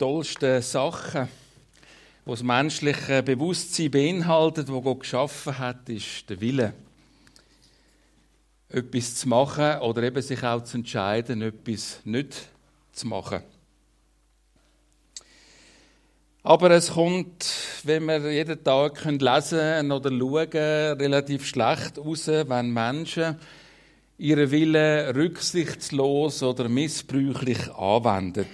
tollsten Sachen, die das menschliche Bewusstsein beinhaltet, wo Gott geschaffen hat, ist der Wille. Etwas zu machen oder eben sich auch zu entscheiden, etwas nicht zu machen. Aber es kommt, wenn wir jeden Tag lesen oder schauen, relativ schlecht raus, wenn Menschen ihren Willen rücksichtslos oder missbräuchlich anwenden.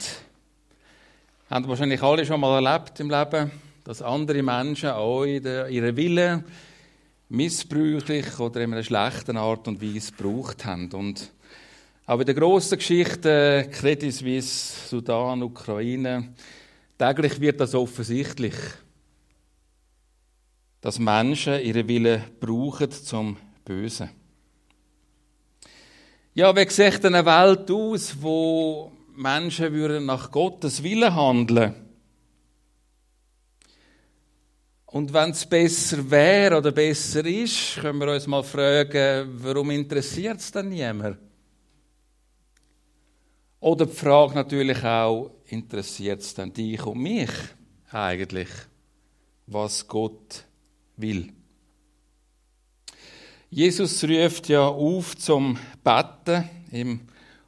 Haben wahrscheinlich alle schon mal erlebt im Leben, dass andere Menschen auch ihren Willen missbräuchlich oder in einer schlechten Art und Weise gebraucht haben. Und auch in der grossen Geschichte, Credit Suisse, Sudan, Ukraine, täglich wird das offensichtlich, dass Menschen ihren Willen brauchen zum Bösen. Ja, wie sieht eine Welt aus, wo Menschen würden nach Gottes Willen handeln Und wenn es besser wäre oder besser ist, können wir uns mal fragen, warum interessiert es dann niemand? Oder die Frage natürlich auch, interessiert es dann dich und mich eigentlich, was Gott will? Jesus ruft ja auf zum Betten im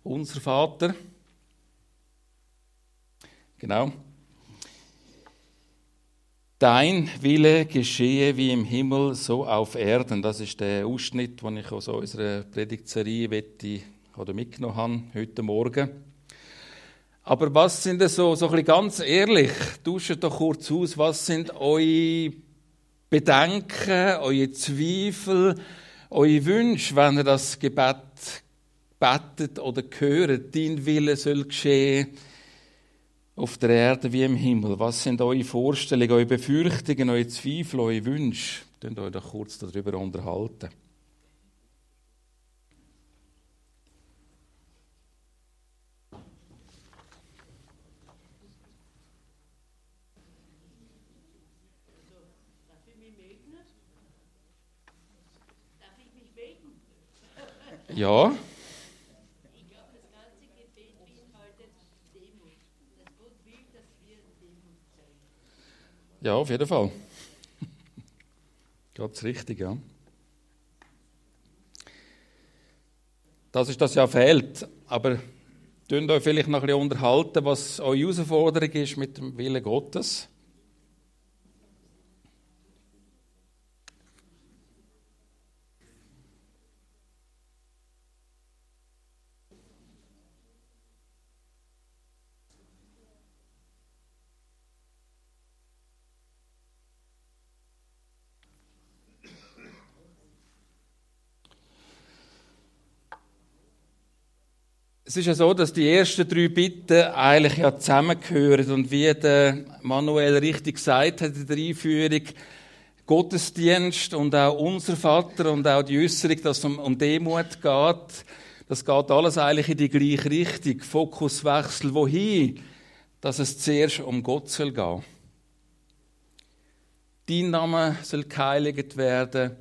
Unser Vater. Genau. Dein Wille geschehe wie im Himmel, so auf Erden. Das ist der Ausschnitt, den ich aus unserer Predigtserie wette, oder mitgenommen habe heute Morgen. Aber was sind denn so, so ein ganz ehrlich, tauscht doch kurz aus, was sind eure Bedenken, eure Zweifel, eure Wünsche, wenn ihr das Gebet betet oder hört, dein Wille soll geschehen auf der Erde wie im Himmel. Was sind eure Vorstellungen, eure Befürchtungen, eure Zweifel, eure Wünsche? Könnt euch doch kurz darüber unterhalten. Ja. Ja, auf jeden Fall. Ganz richtig, ja. Das ist das ja fehlt. Aber könnt euch vielleicht noch ein bisschen unterhalten, was eure Herausforderung ist mit dem Willen Gottes. Es ist ja so, dass die ersten drei Bitten eigentlich ja zusammengehören und wie der Manuel richtig gesagt hat in der Einführung, Gottesdienst und auch unser Vater und auch die Äußerung, dass es um, um Demut geht, das geht alles eigentlich in die gleiche Richtung. Fokuswechsel, wohin? Dass es zuerst um Gott soll gehen. Dein Name soll geheiligt werden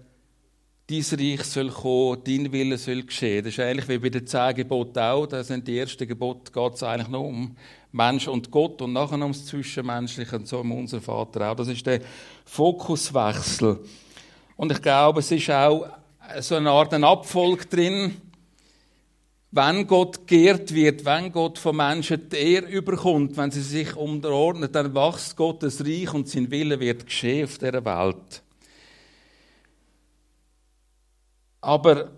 dein Reich soll kommen, dein Wille soll geschehen. Das ist eigentlich wie bei den zehn Geboten auch. Da sind die ersten Gebote, geht es eigentlich nur um Mensch und Gott und nachher ums Zwischenmenschliche und so um unser Vater auch. Das ist der Fokuswechsel. Und ich glaube, es ist auch so eine Art Abfolg drin, wenn Gott geehrt wird, wenn Gott von Menschen die Ehre überkommt, wenn sie sich unterordnen, dann wächst Gottes Reich und sein Wille wird geschehen auf dieser Welt. Aber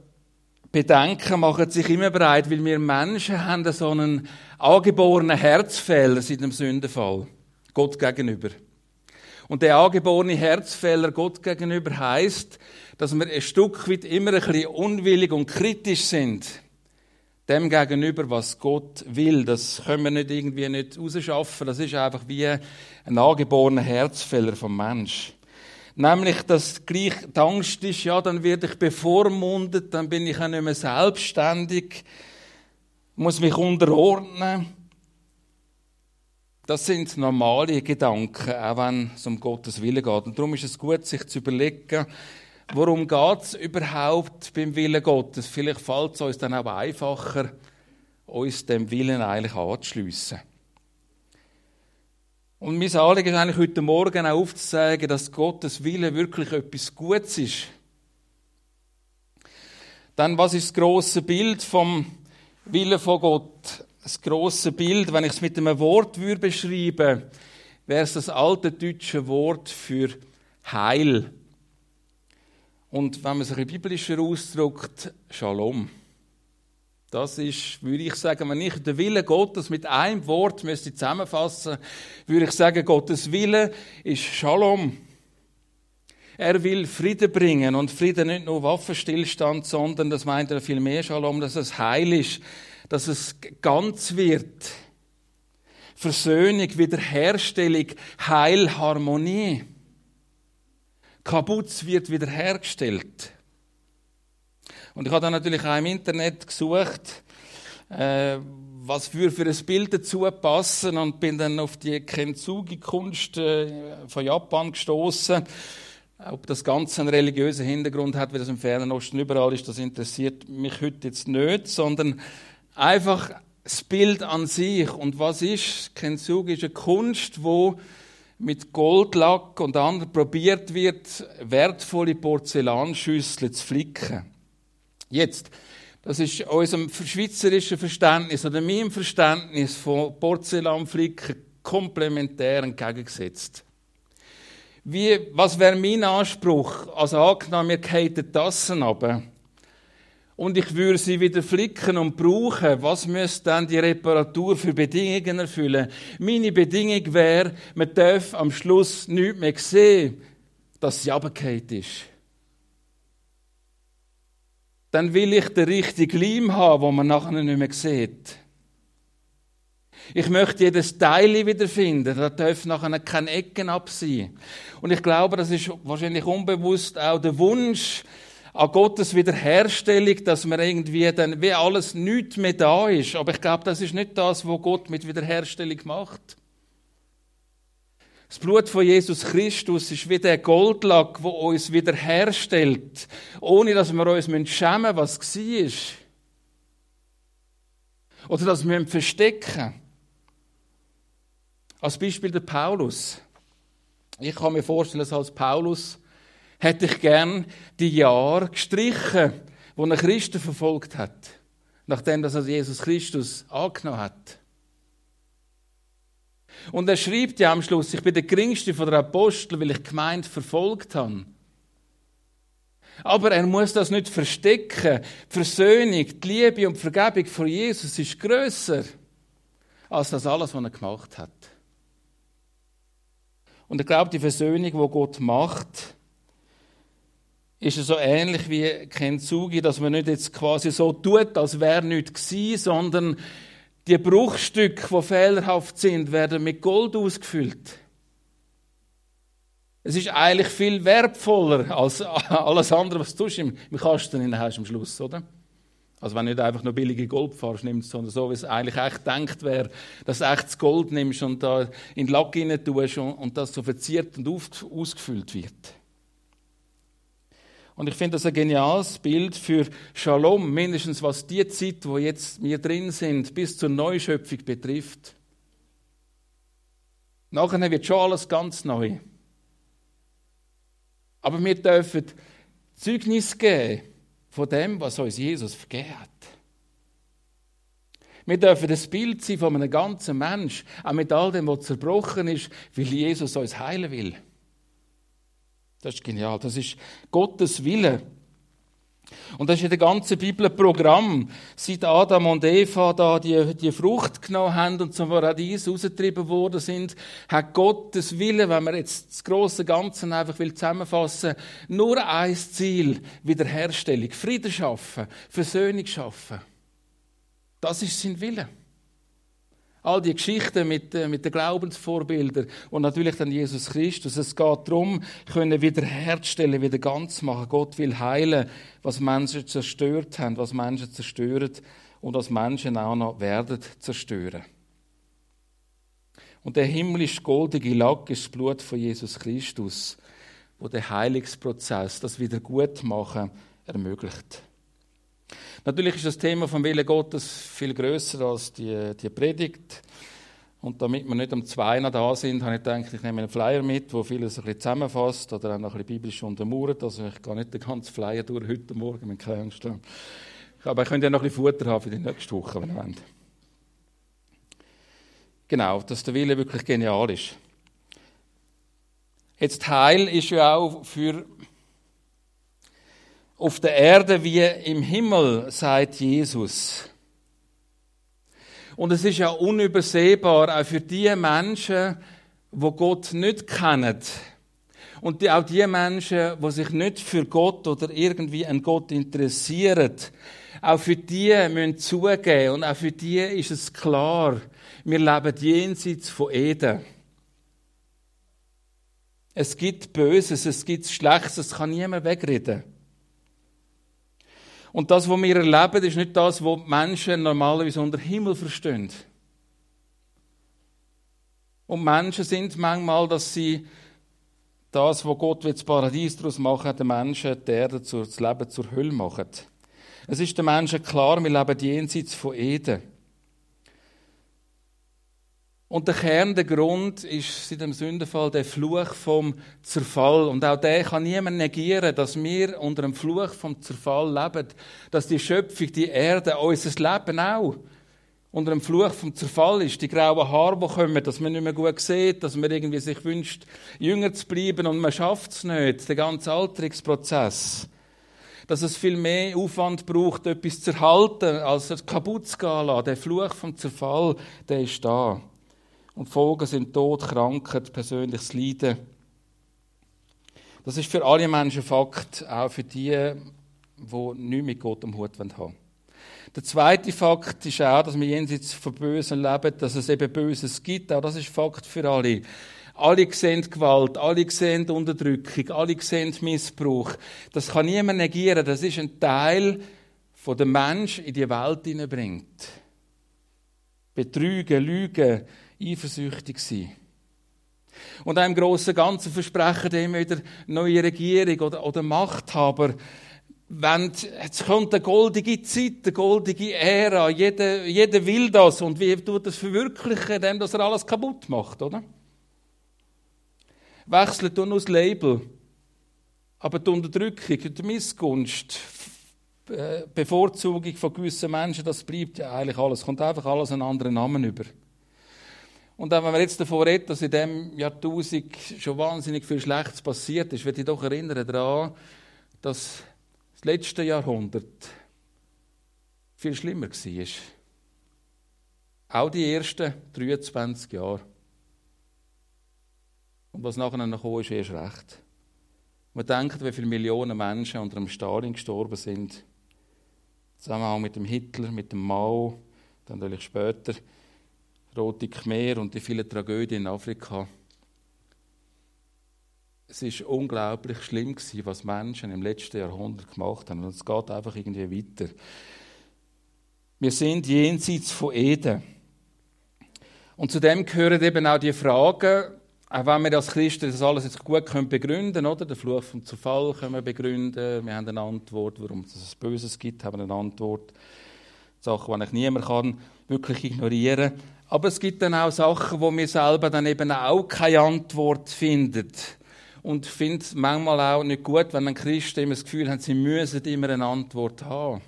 Bedenken machen sich immer bereit, weil wir Menschen haben so einen angeborenen Herzfehler seit dem Sündenfall. Gott gegenüber. Und der angeborene Herzfehler Gott gegenüber heißt, dass wir ein Stück weit immer ein bisschen unwillig und kritisch sind. Dem gegenüber, was Gott will. Das können wir nicht irgendwie nicht rausschaffen. Das ist einfach wie ein angeborener Herzfehler vom Mensch. Nämlich, dass gleich die Angst ist, ja, dann werde ich bevormundet, dann bin ich auch nicht mehr selbstständig, muss mich unterordnen. Das sind normale Gedanken, auch wenn es um Gottes Willen geht. Und darum ist es gut, sich zu überlegen, worum geht es überhaupt beim Willen Gottes? Vielleicht fällt es uns dann auch einfacher, uns dem Willen eigentlich anzuschliessen. Und mein Anliegen ist eigentlich heute Morgen auch aufzuzeigen, dass Gottes Wille wirklich etwas Gutes ist. Dann, was ist das grosse Bild vom Wille von Gott? Das grosse Bild, wenn ich es mit einem Wort würde beschreiben, wäre es das alte deutsche Wort für Heil. Und wenn man es ein bisschen biblischer ausdrückt, Shalom. Das ist, würde ich sagen, wenn ich den Willen Gottes mit einem Wort müsste zusammenfassen, würde ich sagen, Gottes Wille ist Shalom. Er will Frieden bringen und Frieden nicht nur Waffenstillstand, sondern das meint er viel mehr Shalom, dass es heil ist, dass es ganz wird. Versöhnung, Wiederherstellung, Heil, Harmonie. Kabutz wird wiederhergestellt. Und ich habe dann natürlich auch im Internet gesucht, äh, was für, für ein Bild dazu passen und bin dann auf die Kintsugi-Kunst äh, von Japan gestoßen. Ob das Ganze einen religiösen Hintergrund hat, wie das im Fernen Osten überall ist, das interessiert mich heute jetzt nicht, sondern einfach das Bild an sich. Und was ist? Kintsugi ist eine Kunst, wo mit Goldlack und anderen probiert wird, wertvolle Porzellanschüsseln zu flicken. Jetzt, das ist unserem schweizerischen Verständnis oder meinem Verständnis von Porzellanflicken komplementär entgegengesetzt. Wie, was wäre mein Anspruch? Also angenommen, wir fallen die Tassen runter und ich würde sie wieder flicken und brauchen, was müsste dann die Reparatur für Bedingungen erfüllen? Meine Bedingung wäre, man darf am Schluss nichts mehr sehen, dass sie runtergefallen ist dann will ich den richtigen Leim haben, wo man nachher nicht mehr sieht. Ich möchte jedes Teil wiederfinden. Da dürfen nachher keine Ecken ab sein. Und ich glaube, das ist wahrscheinlich unbewusst auch der Wunsch an Gottes Wiederherstellung, dass man irgendwie dann, wie alles nichts mehr da ist. Aber ich glaube, das ist nicht das, was Gott mit Wiederherstellung macht. Das Blut von Jesus Christus ist wie der Goldlack, wo uns wiederherstellt, ohne dass wir uns schämen müssen, was war. Oder dass wir verstecken. Als Beispiel der Paulus. Ich kann mir vorstellen, dass als Paulus hätte ich gern die Jahre gestrichen, wo er Christen verfolgt hat, nachdem er Jesus Christus angenommen hat. Und er schreibt ja am Schluss, ich bin der geringste von der Apostel, weil ich gemeint verfolgt habe. Aber er muss das nicht verstecken. Die Versöhnung, die Liebe und die Vergebung von Jesus ist größer als das alles, was er gemacht hat. Und ich glaube, die Versöhnung, die Gott macht, ist so ähnlich wie Kentsugi, dass man nicht jetzt quasi so tut, als wäre nichts gewesen, sondern die Bruchstücke, die fehlerhaft sind, werden mit Gold ausgefüllt. Es ist eigentlich viel wertvoller als alles andere, was du im, Kasten hast am Schluss, oder? Also wenn du nicht einfach nur billige Goldfarbe nimmst, sondern so, wie es eigentlich echt gedacht wäre, dass du echtes Gold nimmst und da in den Lack rein tust und, und das so verziert und ausgefüllt wird. Und ich finde das ein geniales Bild für Shalom, mindestens was die Zeit, wo jetzt wir drin sind, bis zur Neuschöpfung betrifft. Nachher wird schon alles ganz neu. Aber wir dürfen Zeugnis geben von dem, was uns Jesus vergeben hat. Wir dürfen das Bild sein von einem ganzen Mensch, auch mit all dem, was zerbrochen ist, weil Jesus uns heilen will. Das ist genial. Das ist Gottes Wille. Und das ist in der ganzen Bibel ein Programm. Seit Adam und Eva da die, die Frucht genommen haben und zum Paradies rausgetrieben worden sind, hat Gottes Wille, wenn man jetzt das große Ganze einfach will zusammenfassen, nur ein Ziel: Wiederherstellung, Frieden schaffen, Versöhnung schaffen. Das ist sein Wille. All die Geschichten mit, äh, mit den Glaubensvorbildern und natürlich dann Jesus Christus. Es geht darum, können wiederherstellen, wieder ganz machen. Gott will heilen, was Menschen zerstört haben, was Menschen zerstören und was Menschen auch noch werden zerstören. Und der himmlisch goldige Lack ist das Blut von Jesus Christus, wo der Heilungsprozess, das Wiedergutmachen ermöglicht. Natürlich ist das Thema vom Willen Gottes viel größer als die, die Predigt. Und damit wir nicht um zwei noch da sind, habe ich gedacht, ich nehme einen Flyer mit, wo vieles ein bisschen zusammenfasst oder auch noch ein bisschen biblisch untermauert. Also ich gehe nicht den ganzen Flyer durch heute Morgen, wenn keine Angst haben. Aber ich könnte ja noch ein bisschen Futter haben für die nächste Woche, wenn ihr wollt. Genau, dass der Wille wirklich genial ist. Jetzt Heil ist ja auch für auf der Erde wie im Himmel, sagt Jesus. Und es ist ja unübersehbar, auch für die Menschen, wo Gott nicht kennen. Und auch die Menschen, die sich nicht für Gott oder irgendwie an Gott interessieren, auch für die müssen zugeben und auch für die ist es klar, wir leben jenseits von Eden. Es gibt Böses, es gibt Schlechtes, das kann niemand wegreden. Und das, was wir erleben, ist nicht das, was die Menschen normalerweise unter Himmel verstehen. Und Menschen sind manchmal, dass sie das, was Gott das Paradies daraus machen, den Menschen die Erde, das Leben zur Hölle machen. Es ist den Menschen klar, wir leben jenseits von Eden. Und der Kern, der Grund ist seit dem Sündenfall der Fluch vom Zerfall. Und auch der kann niemand negieren, dass wir unter dem Fluch vom Zerfall leben. Dass die Schöpfung, die Erde, unser Leben auch unter dem Fluch vom Zerfall ist. Die grauen Haare, die kommen, dass man nicht mehr gut sieht, dass man irgendwie sich wünscht, jünger zu bleiben und man schafft es nicht. Der ganze Alterungsprozess. Dass es viel mehr Aufwand braucht, etwas zu erhalten, als es kaputt zu gehen lassen. Der Fluch vom Zerfall, der ist da. Und Folgen sind Tod, Krankheit, persönliches Leiden. Das ist für alle Menschen Fakt, auch für die, die nichts mit Gott am Hut haben Der zweite Fakt ist auch, dass wir jenseits von Bösen leben, dass es eben Böses gibt. Auch das ist Fakt für alle. Alle sehen Gewalt, alle sehen Unterdrückung, alle sehen Missbrauch. Das kann niemand negieren. Das ist ein Teil, von der Mensch in die Welt hineinbringt. Betrügen, Lügen, eifersüchtig sein. Und im grossen Ganzen versprechen immer wieder neue Regierung oder, oder Machthaber, wenn, jetzt kommt eine goldige Zeit, eine goldige Ära, jeder, jeder will das und wie tut das verwirklichen, indem dass er alles kaputt macht, oder? Wechselt nur das Label. Aber die Unterdrückung, die Missgunst, äh, Bevorzugung von gewissen Menschen, das bleibt ja eigentlich alles. Kommt einfach alles einen anderen Namen über. Und wenn man jetzt davon redet, dass in diesem Jahrtausend schon wahnsinnig viel Schlechtes passiert ist, würde ich doch erinnern daran, dass das letzte Jahrhundert viel schlimmer war. Auch die ersten 23 Jahre. Und was nachher noch kam, ist erst recht. Man denkt, wie viele Millionen Menschen unter dem Stalin gestorben sind. Zusammen auch mit dem Hitler, mit dem Mao, dann natürlich später Rote Khmer und die vielen Tragödien in Afrika. Es ist unglaublich schlimm gewesen, was Menschen im letzten Jahrhundert gemacht haben. Und es geht einfach irgendwie weiter. Wir sind jenseits von Eden. Und zu dem gehören eben auch die Fragen, auch wenn wir als Christen das alles jetzt gut können begründen oder? Den Fluch vom Zerfall können wir begründen. Wir haben eine Antwort, warum es Böses gibt, haben eine Antwort. Sachen, die ich niemand kann wirklich ignorieren. Aber es gibt dann auch Sachen, wo wir selber dann eben auch keine Antwort finden. Und finde es manchmal auch nicht gut, wenn ein Christ immer das Gefühl hat, sie müssen immer eine Antwort haben.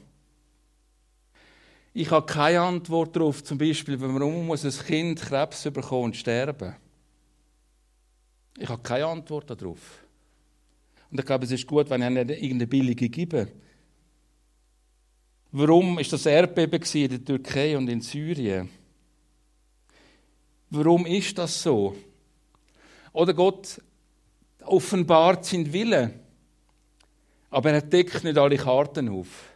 Ich habe keine Antwort darauf, zum Beispiel, warum muss ein Kind Krebs bekommen und sterben. Ich habe keine Antwort darauf. Und ich glaube, es ist gut, wenn ich nicht irgendeine billige gebe. Warum ist das Erdbeben in der Türkei und in Syrien? Warum ist das so? Oder Gott offenbart seinen Willen, aber er deckt nicht alle Karten auf.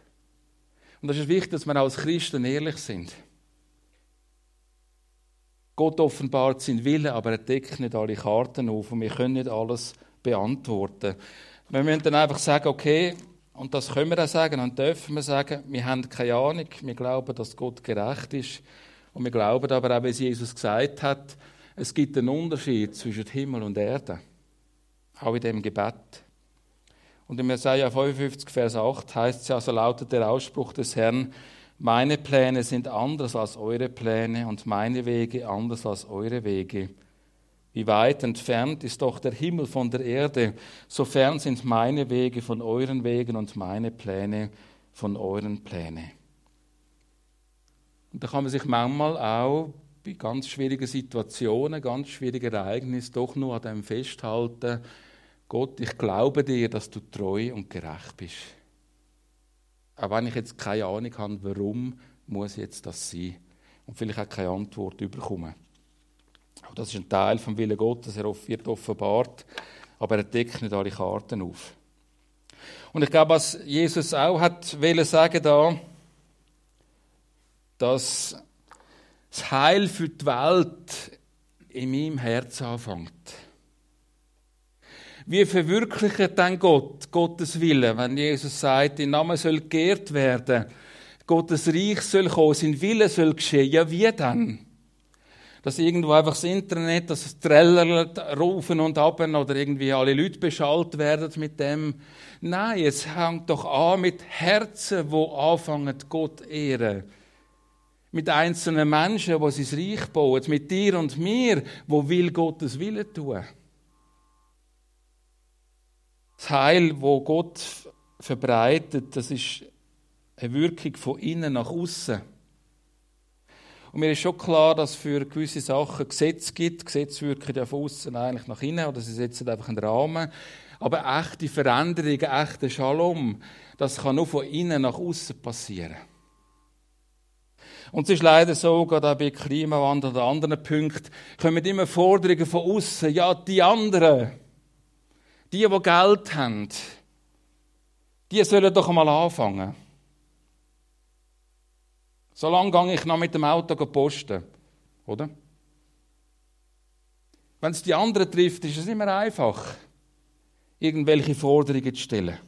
Und das ist wichtig, dass wir als Christen ehrlich sind. Gott offenbart seinen Willen, aber er deckt nicht alle Karten auf und wir können nicht alles beantworten. Wir müssen dann einfach sagen, okay, und das können wir auch sagen, und dürfen wir sagen, wir haben keine Ahnung, wir glauben, dass Gott gerecht ist. Und wir glauben aber auch, wie Jesus gesagt hat, es gibt einen Unterschied zwischen Himmel und Erde. Auch in dem Gebet. Und im Jesaja 55, Vers 8 heißt es ja, so lautet der Ausspruch des Herrn, Meine Pläne sind anders als eure Pläne und meine Wege anders als eure Wege. Wie weit entfernt ist doch der Himmel von der Erde, so fern sind meine Wege von euren Wegen und meine Pläne von euren Plänen. Und da kann man sich manchmal auch bei ganz schwierigen Situationen, ganz schwierigen Ereignissen doch nur an dem festhalten, Gott, ich glaube dir, dass du treu und gerecht bist. Auch wenn ich jetzt keine Ahnung habe, warum muss jetzt das sein? Und vielleicht auch keine Antwort bekommen. Auch das ist ein Teil vom Willen Gottes, er wird offenbart, aber er deckt nicht alle Karten auf. Und ich glaube, was Jesus auch hat wollen sagen da, dass das Heil für die Welt in meinem Herz anfängt. Wie verwirklicht dann Gott Gottes Wille, wenn Jesus sagt, dein Name soll geehrt werden, Gottes Reich soll kommen, sein Wille soll geschehen? Ja, wie dann? Dass irgendwo einfach das Internet, das Treller rufen und ab oder irgendwie alle Leute beschallt werden mit dem. Nein, es hängt doch an mit Herzen, wo anfangen Gott ehren mit einzelnen Menschen, die sein Reich bauen, mit dir und mir, wo will Gottes Wille tun. Das Heil, wo Gott verbreitet, das ist eine Wirkung von innen nach außen. Und mir ist schon klar, dass es für gewisse Sachen Gesetze gibt. Gesetze wirken ja von außen eigentlich nach innen oder sie setzen einfach einen Rahmen. Aber echte Veränderung, echte Shalom, das kann nur von innen nach außen passieren. Und es ist leider so, gerade auch bei Klimawandel oder anderen Punkten, kommen immer Forderungen von außen. Ja, die anderen, die, die Geld haben, die sollen doch mal anfangen. So lange gehe ich noch mit dem Auto posten, oder? Wenn es die anderen trifft, ist es immer einfach, irgendwelche Forderungen zu stellen.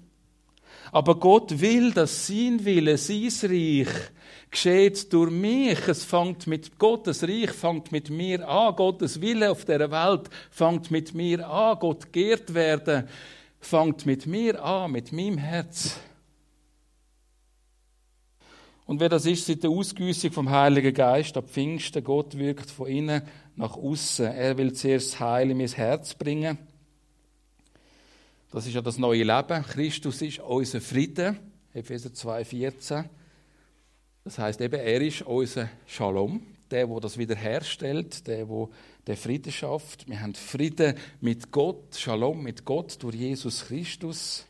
Aber Gott will, dass sein Wille, sein Reich geschieht durch mich. Es fängt mit Gottes Reich, fängt mit mir an. Gottes Wille auf der Welt fängt mit mir an. Gott geehrt werden, fängt mit mir an, mit meinem Herz. Und wer das ist, seit der Ausgüssung vom Heiligen Geist ab Pfingsten, Gott wirkt von innen nach außen. Er will zuerst Heil in mein Herz bringen. Das ist ja das neue Leben. Christus ist unser Frieden. Epheser 2,14. Das heißt eben, er ist unser Shalom, der, der das wiederherstellt, der, der den Frieden schafft. Wir haben Frieden mit Gott, Shalom mit Gott durch Jesus Christus.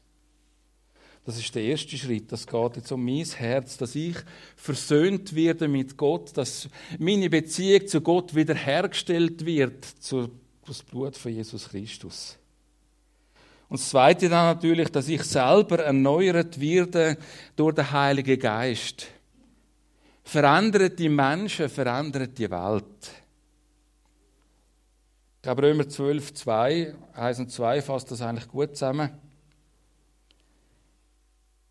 Das ist der erste Schritt. Das geht jetzt um mein Herz, dass ich versöhnt werde mit Gott, dass meine Beziehung zu Gott wiederhergestellt wird durch das Blut von Jesus Christus. Und das Zweite dann natürlich, dass ich selber erneuert werde durch den Heiligen Geist verändert die Menschen, verändert die Welt. Ich glaube, Römer 12, 2, 1 und 2 fasst das eigentlich gut zusammen.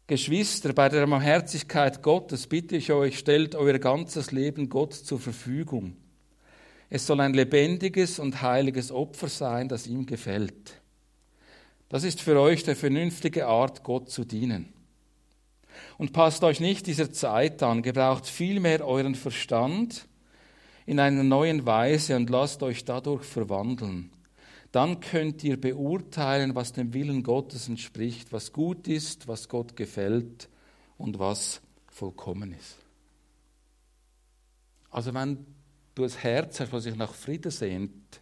Geschwister, bei der Barmherzigkeit Gottes bitte ich euch, stellt euer ganzes Leben Gott zur Verfügung. Es soll ein lebendiges und heiliges Opfer sein, das ihm gefällt. Das ist für euch der vernünftige Art, Gott zu dienen. Und passt euch nicht dieser Zeit an, gebraucht vielmehr euren Verstand in einer neuen Weise und lasst euch dadurch verwandeln. Dann könnt ihr beurteilen, was dem Willen Gottes entspricht, was gut ist, was Gott gefällt und was vollkommen ist. Also wenn du ein Herz hast, das sich nach Frieden sehnt,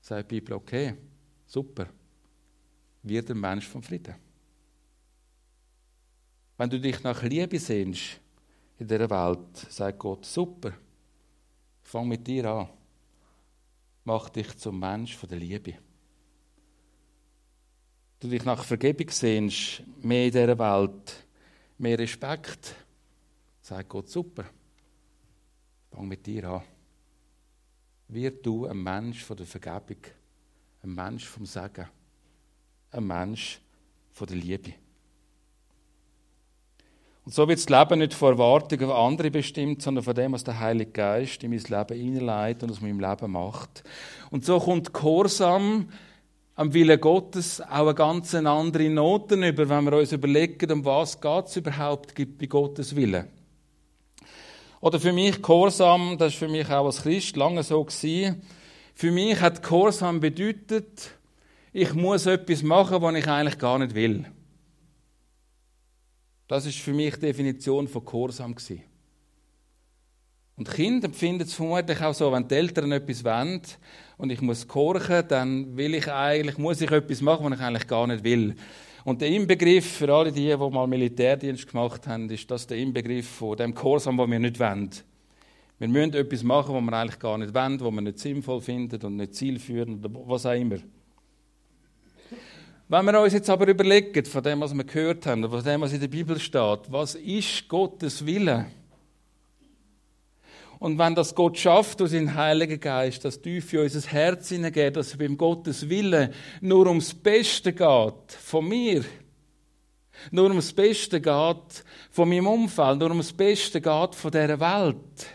sagt die Bibel, okay, super, wird ein Mensch vom Frieden. Wenn du dich nach Liebe sehnst in dieser Welt, sagt Gott, super, fang mit dir an. Mach dich zum Mensch von der Liebe. Du dich nach Vergebung sehnst, mehr in dieser Welt, mehr Respekt, sagt Gott, super, fang mit dir an. Wird du ein Mensch von der Vergebung, ein Mensch vom Segen, ein Mensch von der Liebe. Und so wird das Leben nicht von Erwartungen auf andere bestimmt, sondern von dem, was der Heilige Geist in mein Leben hineinleitet und aus meinem Leben macht. Und so kommt Gehorsam am Willen Gottes auch eine ganz andere Noten über, wenn wir uns überlegen, um was es überhaupt bei Gottes Willen. Oder für mich Gehorsam, das ist für mich auch als Christ lange so gewesen. Für mich hat Gehorsam bedeutet, ich muss etwas machen, was ich eigentlich gar nicht will. Das ist für mich die Definition von Gehorsam. Und Kinder empfinden es vermutlich auch so, wenn die Eltern etwas wollen und ich muss gehorchen, dann will ich eigentlich, muss ich etwas machen, was ich eigentlich gar nicht will. Und der Inbegriff für alle die, die mal Militärdienst gemacht haben, ist das der Inbegriff von dem Gehorsam, den wir nicht wollen. Wir müssen etwas machen, was wir eigentlich gar nicht wollen, was wir nicht sinnvoll finden und nicht zielführend oder was auch immer. Wenn wir uns jetzt aber überlegen, von dem, was wir gehört haben, von dem, was in der Bibel steht, was ist Gottes Wille? Und wenn das Gott schafft durch seinen Heiligen Geist, das tief in unser Herz hineingeht, dass es beim Gottes Wille nur ums Beste geht, von mir, nur ums Beste geht von meinem Umfeld, nur ums Beste geht von dieser Welt,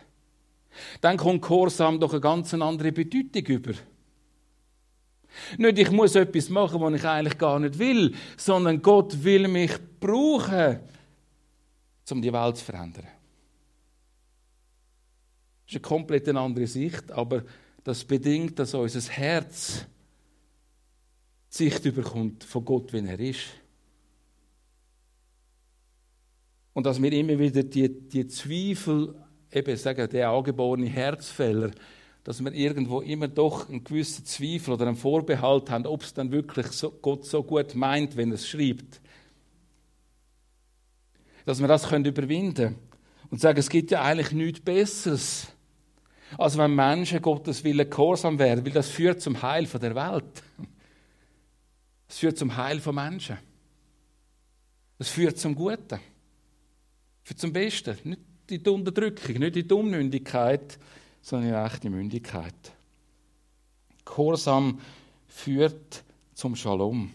dann kommt Gehorsam doch eine ganz andere Bedeutung über. Nicht, ich muss etwas machen, was ich eigentlich gar nicht will, sondern Gott will mich brauchen, um die Welt zu verändern. Das ist eine komplett andere Sicht, aber das bedingt, dass unser Herz die Sicht überkommt von Gott, wie er ist. Und dass wir immer wieder die, die Zweifel, eben sagen, der angeborene Herzfehler, dass wir irgendwo immer doch einen gewissen Zweifel oder einen Vorbehalt haben, ob es dann wirklich so, Gott so gut meint, wenn er es schreibt. Dass wir das können überwinden und sagen, es gibt ja eigentlich nichts Besseres, als wenn Menschen Gottes Willen gehorsam werden, weil das führt zum Heil von der Welt. Es führt zum Heil von Menschen. Es führt zum Guten. Führt zum Besten. Nicht in die Unterdrückung, nicht in die Unmündigkeit, sondern in echte Mündigkeit. Gehorsam führt zum Shalom.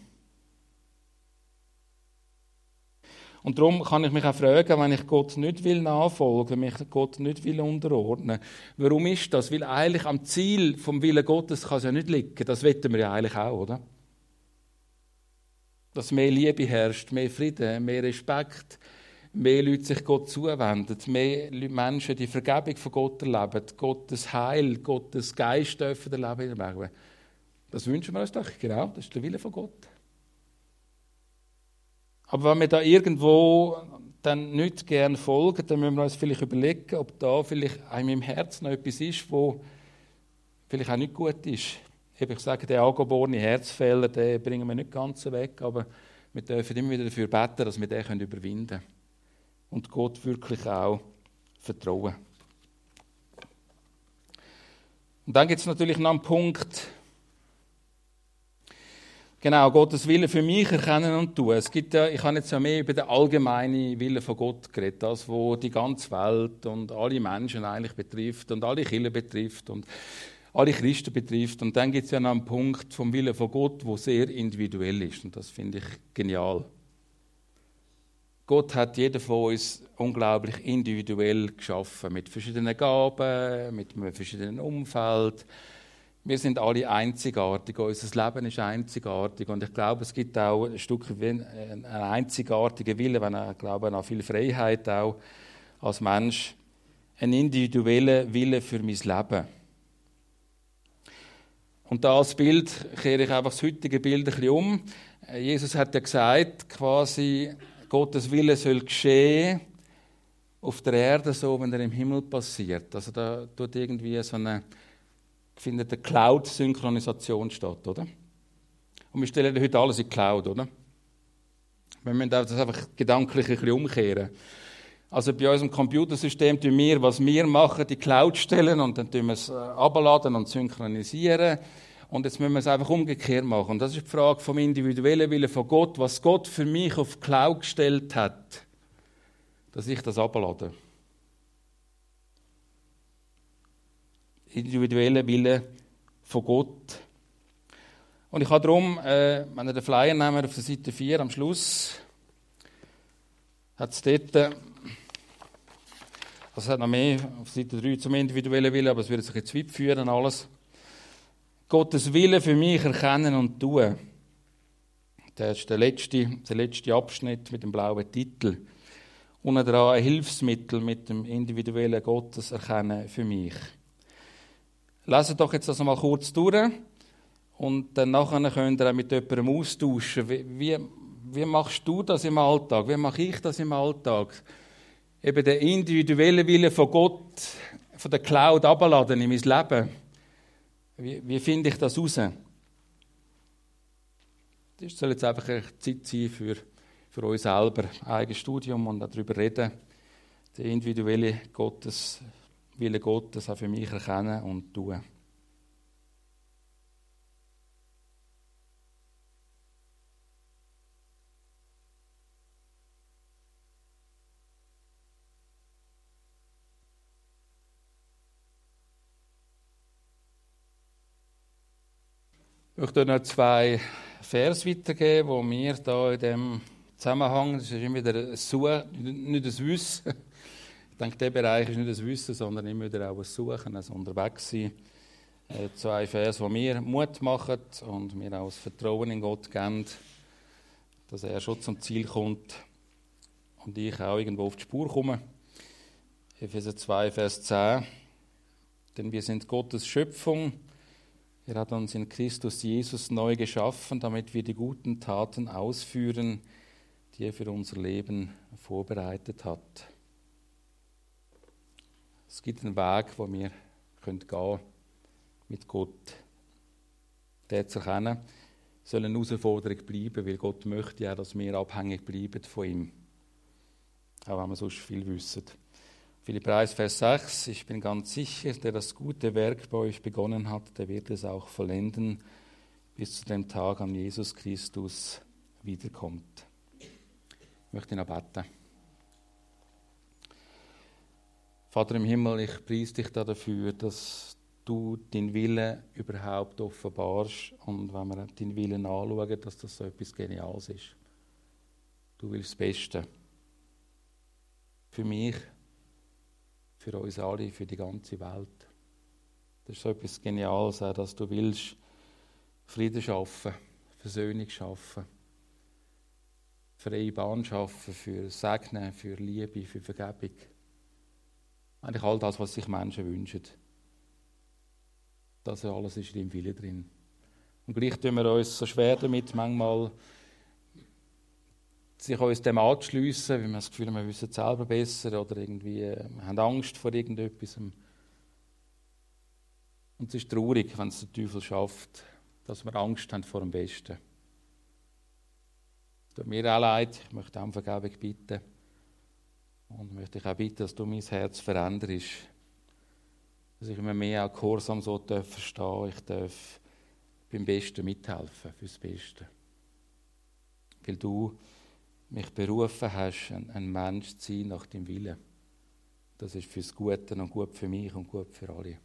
Und darum kann ich mich auch fragen, wenn ich Gott nicht will nachfolgen, mich Gott nicht will unterordnen, warum ist das? Weil eigentlich am Ziel vom Willen Gottes kann es ja nicht liegen. Das wetten wir ja eigentlich auch, oder? Dass mehr Liebe herrscht, mehr Frieden, mehr Respekt, mehr Leute sich Gott zuwenden, mehr Menschen die Vergebung von Gott erleben, Gottes Heil, Gottes Geist dürfen erleben. Das wünschen wir uns doch, genau, das ist der Wille von Gott. Aber wenn wir da irgendwo dann nicht gern folgen, dann müssen wir uns vielleicht überlegen, ob da vielleicht in meinem Herzen noch etwas ist, wo vielleicht auch nicht gut ist. Ich sage, der angeborene Herzfehler, den bringen wir nicht ganz weg, aber wir dürfen immer wieder dafür beten, dass wir den überwinden können und Gott wirklich auch vertrauen. Und dann gibt es natürlich noch einen Punkt, genau, Gottes Wille für mich erkennen und tun. Es gibt ja, ich habe jetzt ja mehr über den allgemeinen Willen von Gott geredet, das, wo die ganze Welt und alle Menschen eigentlich betrifft und alle Kirchen betrifft und alle Christen betrifft. Und dann gibt es ja noch einen Punkt vom Willen von Gott, wo sehr individuell ist. Und das finde ich genial. Gott hat jeden von uns unglaublich individuell geschaffen, mit verschiedenen Gaben, mit einem verschiedenen Umfeld. Wir sind alle einzigartig, unser Leben ist einzigartig und ich glaube, es gibt auch ein Stück einen einzigartigen Willen, wenn ich glaube an viel Freiheit auch als Mensch, einen individuellen Willen für mein Leben. Und da als Bild kehre ich einfach das heutige Bild ein bisschen um. Jesus hat ja gesagt, quasi, Gottes Wille soll geschehen auf der Erde so, wenn er im Himmel passiert. Also da tut irgendwie so eine, ich finde, eine Cloud-Synchronisation statt, oder? Und wir stellen heute alles in die Cloud, oder? Wir müssen das einfach gedanklich ein bisschen umkehren. Also bei unserem Computersystem tun wir, was wir machen, die Cloud stellen und dann tun wir es äh, abladen und synchronisieren. Und jetzt müssen wir es einfach umgekehrt machen. Und das ist die Frage vom individuellen Willen von Gott, was Gott für mich auf die Cloud gestellt hat, dass ich das ablade. Individuelle Wille von Gott. Und ich habe darum, äh, wenn ihr den Flyer nehmt, auf der Seite 4 am Schluss, hat es dort, äh, also es hat noch mehr auf Seite 3 zum individuellen Willen, aber es würde sich jetzt weit führen, alles. Gottes Wille für mich erkennen und tun. Das ist der letzte, der letzte Abschnitt mit dem blauen Titel. unten dran ein Hilfsmittel mit dem individuellen Gotteserkennen für mich. Lesen doch jetzt das mal kurz durch und dann nachher könnt ihr auch mit jemandem austauschen. Wie, wie, wie machst du das im Alltag? Wie mache ich das im Alltag? Eben den individuellen Willen von Gott, von der Cloud abladen in mein Leben. Wie, wie finde ich das raus? Das soll jetzt einfach Zeit sein für, für uns selber, eigenes Studium und darüber reden, den individuellen Gottes, Wille Gottes auch für mich erkennen und tun. Möchte noch zwei Vers weitergeben, wo wir da in dem Zusammenhang, das ist immer wieder ein Suchen, nicht ein Wissen. Ich denke, der Bereich ist nicht ein Wissen, sondern immer wieder auch ein Suchen, ein Unterwegssein. Äh, zwei Vers, die mir Mut machen und mir auch das Vertrauen in Gott geben, dass er schon zum Ziel kommt und ich auch irgendwo auf die Spur komme. Epheser 2, Vers 10. Denn wir sind Gottes Schöpfung, er hat uns in Christus Jesus neu geschaffen, damit wir die guten Taten ausführen, die er für unser Leben vorbereitet hat. Es gibt einen Weg, wo wir gehen können mit Gott. Der zu erkennen, soll eine Herausforderung bleiben, weil Gott möchte ja, dass wir abhängig bleiben von ihm. Auch wenn wir sonst viel wissen. Philipp 1, Vers 6, ich bin ganz sicher, der das gute Werk bei euch begonnen hat, der wird es auch vollenden, bis zu dem Tag, an Jesus Christus wiederkommt. Ich möchte ihn beten. Vater im Himmel, ich preise dich dafür, dass du deinen Willen überhaupt offenbarst und wenn wir deinen Willen anschauen, dass das so etwas Geniales ist. Du willst das Beste. Für mich, für uns alle, für die ganze Welt. Das ist so etwas Geniales, dass du willst Frieden schaffen, Versöhnung schaffen, freie Bahn schaffen für Segnen, für Liebe, für Vergebung. Eigentlich all das, was sich Menschen wünschen. Das alles ist in deinem Willen drin. Und gleich tun wir uns so schwer damit, manchmal sich uns dem anzuschliessen, weil wir das Gefühl haben, wir wissen es selber besser oder irgendwie äh, haben Angst vor irgendetwas. Und es ist traurig, wenn es der Teufel schafft, dass wir Angst haben vor dem Besten. Tut mir auch leid, ich möchte um Vergebung bitten. Und möchte ich auch bitten, dass du mein Herz veränderst. Dass ich immer mehr auch Gehorsam so verstehen darf. Ich darf beim Besten mithelfen, fürs Beste. Weil du mich berufen hast, ein, Mensch zu sein nach dem Willen. Das ist fürs Gute und gut für mich und gut für alle.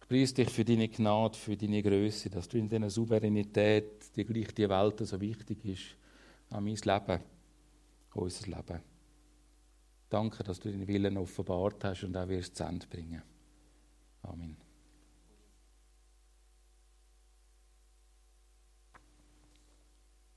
Ich preise dich für deine Gnade, für deine Größe, dass du in deiner Souveränität die gleich die Welt so wichtig ist an mein Leben, unser Leben. Danke, dass du deinen Willen offenbart hast und auch wirst zu Ende bringen. Amen.